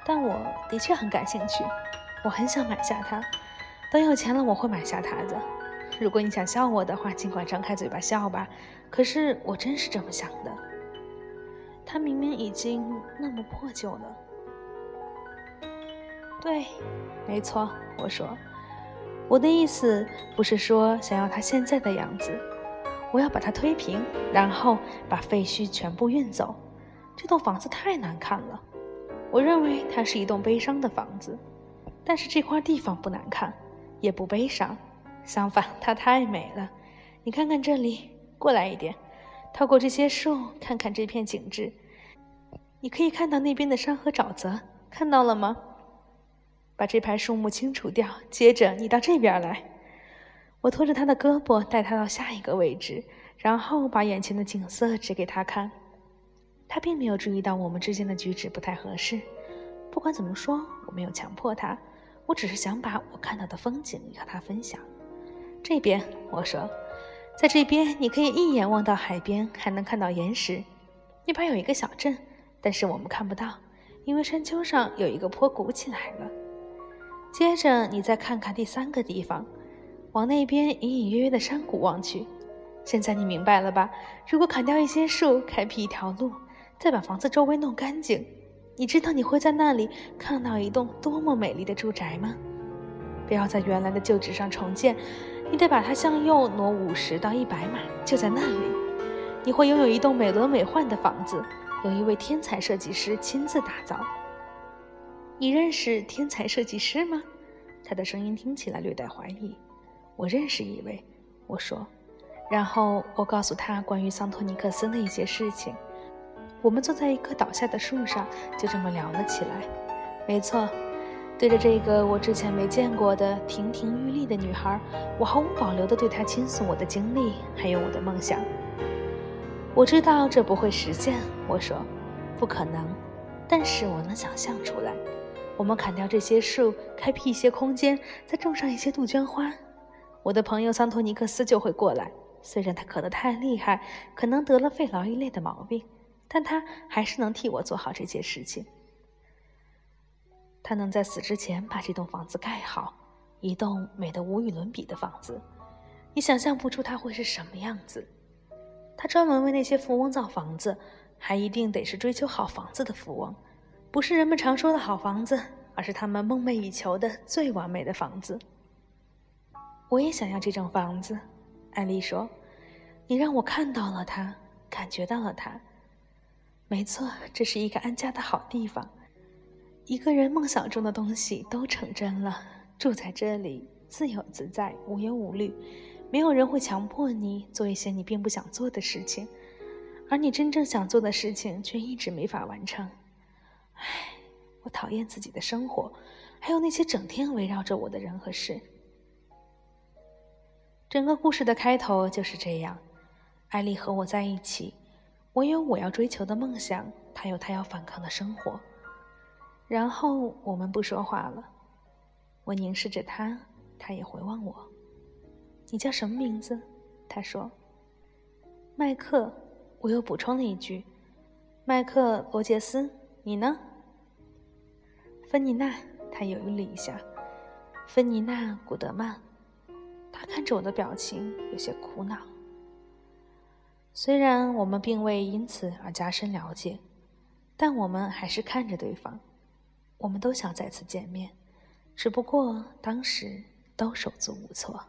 但我的确很感兴趣，我很想买下它。等有钱了，我会买下它的。如果你想笑我的话，尽管张开嘴巴笑吧。可是我真是这么想的。它明明已经那么破旧了。”对，没错，我说。我的意思不是说想要它现在的样子，我要把它推平，然后把废墟全部运走。这栋房子太难看了。我认为它是一栋悲伤的房子，但是这块地方不难看，也不悲伤，相反，它太美了。你看看这里，过来一点，透过这些树看看这片景致，你可以看到那边的山和沼泽，看到了吗？把这排树木清除掉，接着你到这边来。我拖着他的胳膊，带他到下一个位置，然后把眼前的景色指给他看。他并没有注意到我们之间的举止不太合适。不管怎么说，我没有强迫他，我只是想把我看到的风景和他分享。这边，我说，在这边你可以一眼望到海边，还能看到岩石。那边有一个小镇，但是我们看不到，因为山丘上有一个坡鼓起来了。接着，你再看看第三个地方。往那边隐隐约约的山谷望去，现在你明白了吧？如果砍掉一些树，开辟一条路，再把房子周围弄干净，你知道你会在那里看到一栋多么美丽的住宅吗？不要在原来的旧址上重建，你得把它向右挪五十到一百码，就在那里，你会拥有一栋美轮美奂的房子，由一位天才设计师亲自打造。你认识天才设计师吗？他的声音听起来略带怀疑。我认识一位，我说，然后我告诉他关于桑托尼克斯的一些事情。我们坐在一棵倒下的树上，就这么聊了起来。没错，对着这个我之前没见过的亭亭玉立的女孩，我毫无保留地对她倾诉我的经历，还有我的梦想。我知道这不会实现，我说，不可能，但是我能想象出来。我们砍掉这些树，开辟一些空间，再种上一些杜鹃花。我的朋友桑托尼克斯就会过来。虽然他渴得太厉害，可能得了肺痨一类的毛病，但他还是能替我做好这些事情。他能在死之前把这栋房子盖好，一栋美得无与伦比的房子。你想象不出他会是什么样子。他专门为那些富翁造房子，还一定得是追求好房子的富翁，不是人们常说的好房子，而是他们梦寐以求的最完美的房子。我也想要这种房子，艾丽说：“你让我看到了它，感觉到了它。没错，这是一个安家的好地方。一个人梦想中的东西都成真了。住在这里，自由自在，无忧无虑，没有人会强迫你做一些你并不想做的事情，而你真正想做的事情却一直没法完成。唉，我讨厌自己的生活，还有那些整天围绕着我的人和事。”整个故事的开头就是这样：艾丽和我在一起，我有我要追求的梦想，他有他要反抗的生活。然后我们不说话了，我凝视着他，他也回望我。你叫什么名字？他说。麦克。我又补充了一句：麦克罗杰斯。你呢？芬妮娜。他犹豫了一下。芬妮娜古德曼。他看着我的表情，有些苦恼。虽然我们并未因此而加深了解，但我们还是看着对方。我们都想再次见面，只不过当时都手足无措。